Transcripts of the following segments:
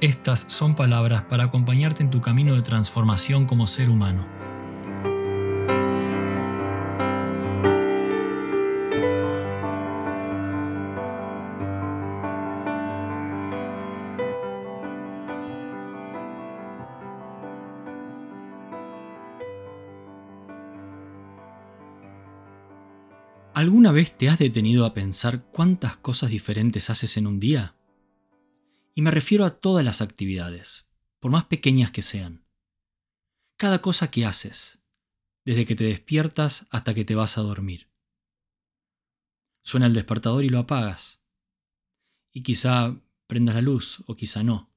estas son palabras para acompañarte en tu camino de transformación como ser humano. ¿Alguna vez te has detenido a pensar cuántas cosas diferentes haces en un día? Y me refiero a todas las actividades, por más pequeñas que sean. Cada cosa que haces, desde que te despiertas hasta que te vas a dormir. Suena el despertador y lo apagas. Y quizá prendas la luz o quizá no.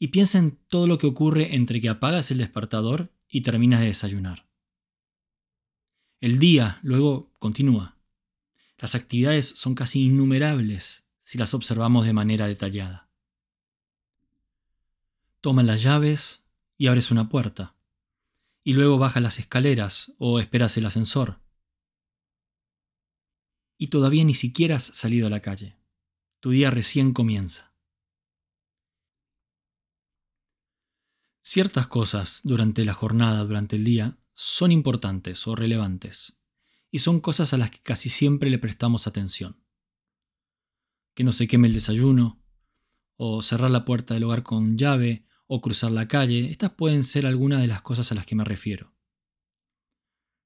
Y piensa en todo lo que ocurre entre que apagas el despertador y terminas de desayunar. El día luego continúa. Las actividades son casi innumerables si las observamos de manera detallada. Toma las llaves y abres una puerta, y luego bajas las escaleras o esperas el ascensor. Y todavía ni siquiera has salido a la calle. Tu día recién comienza. Ciertas cosas durante la jornada, durante el día, son importantes o relevantes, y son cosas a las que casi siempre le prestamos atención que no se queme el desayuno, o cerrar la puerta del hogar con llave, o cruzar la calle, estas pueden ser algunas de las cosas a las que me refiero.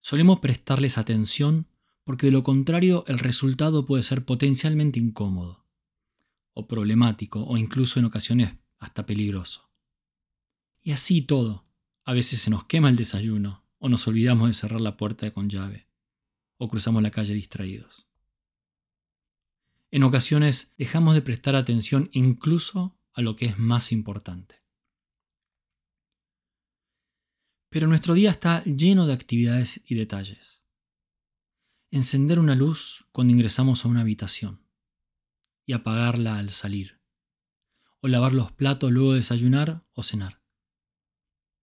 Solemos prestarles atención porque de lo contrario el resultado puede ser potencialmente incómodo, o problemático, o incluso en ocasiones hasta peligroso. Y así todo, a veces se nos quema el desayuno, o nos olvidamos de cerrar la puerta con llave, o cruzamos la calle distraídos. En ocasiones dejamos de prestar atención incluso a lo que es más importante. Pero nuestro día está lleno de actividades y detalles. Encender una luz cuando ingresamos a una habitación y apagarla al salir. O lavar los platos luego de desayunar o cenar.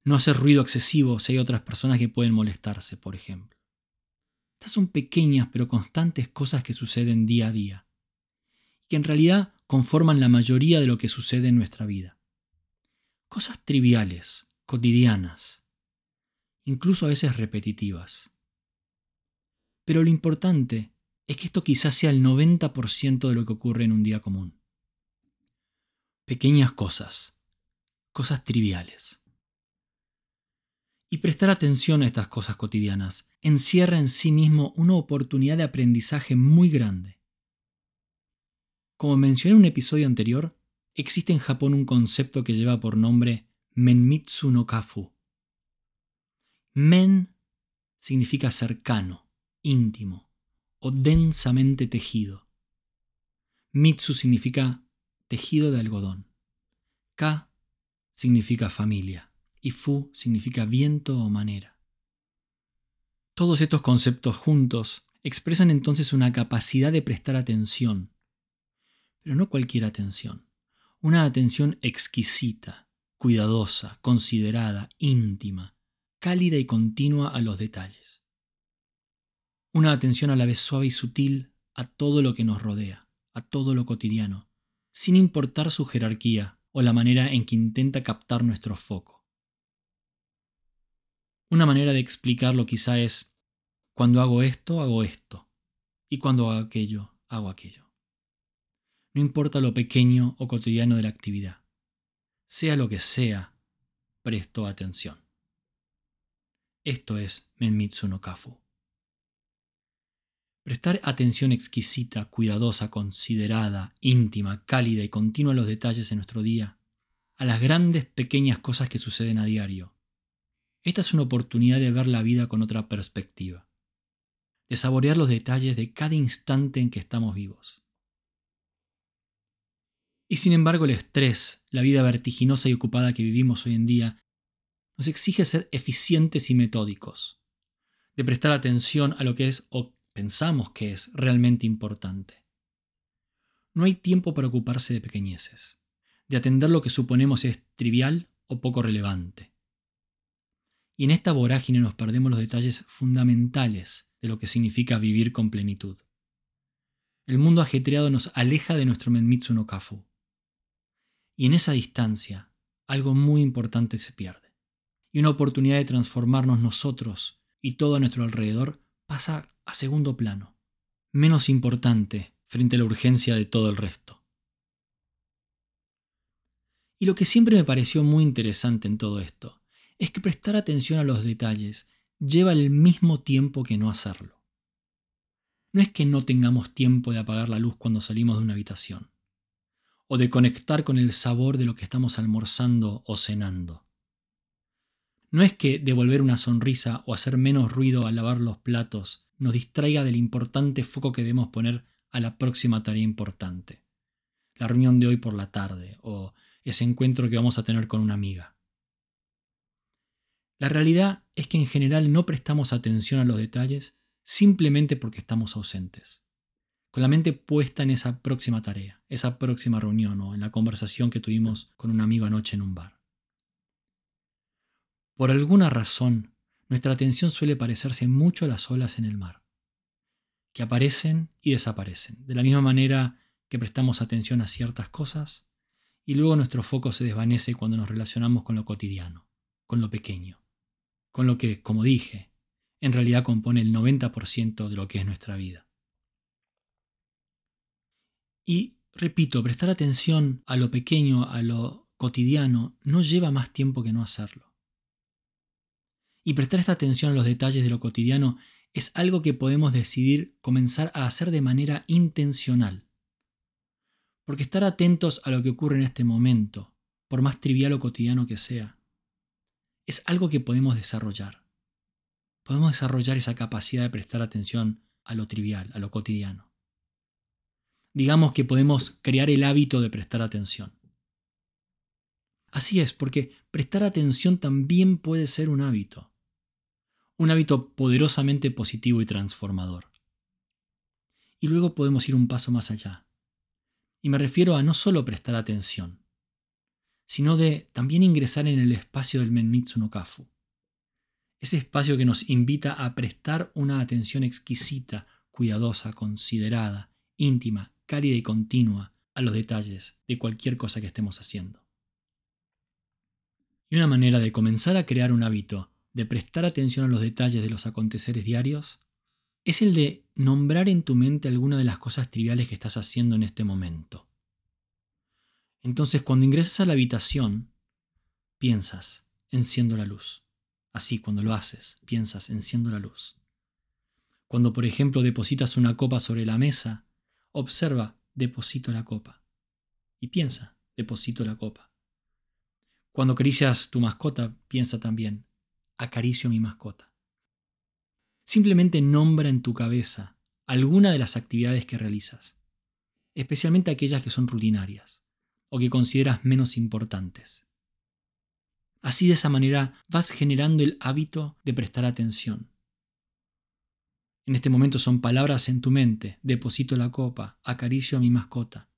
No hacer ruido excesivo si hay otras personas que pueden molestarse, por ejemplo. Estas son pequeñas pero constantes cosas que suceden día a día que en realidad conforman la mayoría de lo que sucede en nuestra vida. Cosas triviales, cotidianas, incluso a veces repetitivas. Pero lo importante es que esto quizás sea el 90% de lo que ocurre en un día común. Pequeñas cosas, cosas triviales. Y prestar atención a estas cosas cotidianas encierra en sí mismo una oportunidad de aprendizaje muy grande. Como mencioné en un episodio anterior, existe en Japón un concepto que lleva por nombre Menmitsu no Kafu. Men significa cercano, íntimo o densamente tejido. Mitsu significa tejido de algodón. Ka significa familia y Fu significa viento o manera. Todos estos conceptos juntos expresan entonces una capacidad de prestar atención, pero no cualquier atención. Una atención exquisita, cuidadosa, considerada, íntima, cálida y continua a los detalles. Una atención a la vez suave y sutil a todo lo que nos rodea, a todo lo cotidiano, sin importar su jerarquía o la manera en que intenta captar nuestro foco. Una manera de explicarlo quizá es, cuando hago esto, hago esto, y cuando hago aquello, hago aquello no importa lo pequeño o cotidiano de la actividad. Sea lo que sea, presto atención. Esto es Menmitsu no Kafu. Prestar atención exquisita, cuidadosa, considerada, íntima, cálida y continua a los detalles en nuestro día, a las grandes pequeñas cosas que suceden a diario. Esta es una oportunidad de ver la vida con otra perspectiva, de saborear los detalles de cada instante en que estamos vivos. Y sin embargo el estrés, la vida vertiginosa y ocupada que vivimos hoy en día, nos exige ser eficientes y metódicos, de prestar atención a lo que es o pensamos que es realmente importante. No hay tiempo para ocuparse de pequeñeces, de atender lo que suponemos es trivial o poco relevante. Y en esta vorágine nos perdemos los detalles fundamentales de lo que significa vivir con plenitud. El mundo ajetreado nos aleja de nuestro Menmitsu no Kafu. Y en esa distancia, algo muy importante se pierde. Y una oportunidad de transformarnos nosotros y todo a nuestro alrededor pasa a segundo plano, menos importante frente a la urgencia de todo el resto. Y lo que siempre me pareció muy interesante en todo esto es que prestar atención a los detalles lleva el mismo tiempo que no hacerlo. No es que no tengamos tiempo de apagar la luz cuando salimos de una habitación, o de conectar con el sabor de lo que estamos almorzando o cenando. No es que devolver una sonrisa o hacer menos ruido al lavar los platos nos distraiga del importante foco que debemos poner a la próxima tarea importante. La reunión de hoy por la tarde o ese encuentro que vamos a tener con una amiga. La realidad es que en general no prestamos atención a los detalles simplemente porque estamos ausentes, con la mente puesta en esa próxima tarea, esa próxima reunión o en la conversación que tuvimos con un amigo anoche en un bar. Por alguna razón, nuestra atención suele parecerse mucho a las olas en el mar, que aparecen y desaparecen, de la misma manera que prestamos atención a ciertas cosas y luego nuestro foco se desvanece cuando nos relacionamos con lo cotidiano, con lo pequeño, con lo que, como dije, en realidad compone el 90% de lo que es nuestra vida. Y, repito, prestar atención a lo pequeño, a lo cotidiano, no lleva más tiempo que no hacerlo. Y prestar esta atención a los detalles de lo cotidiano es algo que podemos decidir comenzar a hacer de manera intencional. Porque estar atentos a lo que ocurre en este momento, por más trivial o cotidiano que sea, es algo que podemos desarrollar podemos desarrollar esa capacidad de prestar atención a lo trivial, a lo cotidiano. Digamos que podemos crear el hábito de prestar atención. Así es, porque prestar atención también puede ser un hábito. Un hábito poderosamente positivo y transformador. Y luego podemos ir un paso más allá. Y me refiero a no solo prestar atención, sino de también ingresar en el espacio del Menmitsu no Kafu ese espacio que nos invita a prestar una atención exquisita, cuidadosa, considerada, íntima, cálida y continua a los detalles de cualquier cosa que estemos haciendo. Y una manera de comenzar a crear un hábito de prestar atención a los detalles de los aconteceres diarios es el de nombrar en tu mente alguna de las cosas triviales que estás haciendo en este momento. Entonces, cuando ingresas a la habitación, piensas, enciendo la luz. Así, cuando lo haces, piensas, enciendo la luz. Cuando, por ejemplo, depositas una copa sobre la mesa, observa, deposito la copa. Y piensa, deposito la copa. Cuando acaricias tu mascota, piensa también, acaricio mi mascota. Simplemente nombra en tu cabeza alguna de las actividades que realizas, especialmente aquellas que son rutinarias o que consideras menos importantes. Así de esa manera vas generando el hábito de prestar atención. En este momento son palabras en tu mente, deposito la copa, acaricio a mi mascota,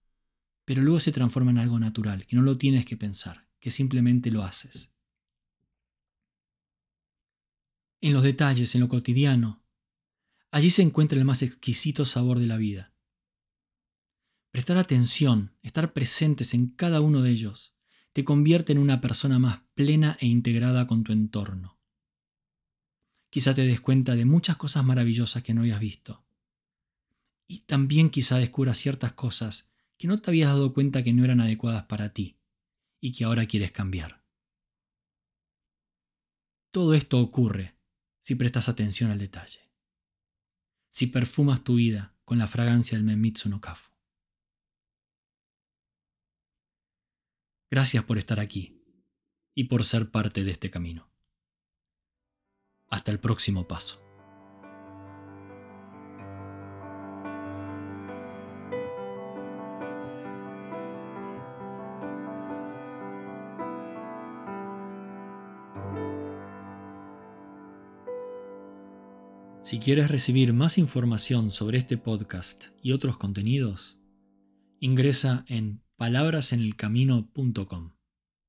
pero luego se transforma en algo natural, que no lo tienes que pensar, que simplemente lo haces. En los detalles, en lo cotidiano, allí se encuentra el más exquisito sabor de la vida. Prestar atención, estar presentes en cada uno de ellos, te convierte en una persona más plena e integrada con tu entorno. Quizá te des cuenta de muchas cosas maravillosas que no habías visto. Y también quizá descubras ciertas cosas que no te habías dado cuenta que no eran adecuadas para ti y que ahora quieres cambiar. Todo esto ocurre si prestas atención al detalle. Si perfumas tu vida con la fragancia del Menmitsu no Kafu. Gracias por estar aquí y por ser parte de este camino. Hasta el próximo paso. Si quieres recibir más información sobre este podcast y otros contenidos, ingresa en palabrasenelcamino.com.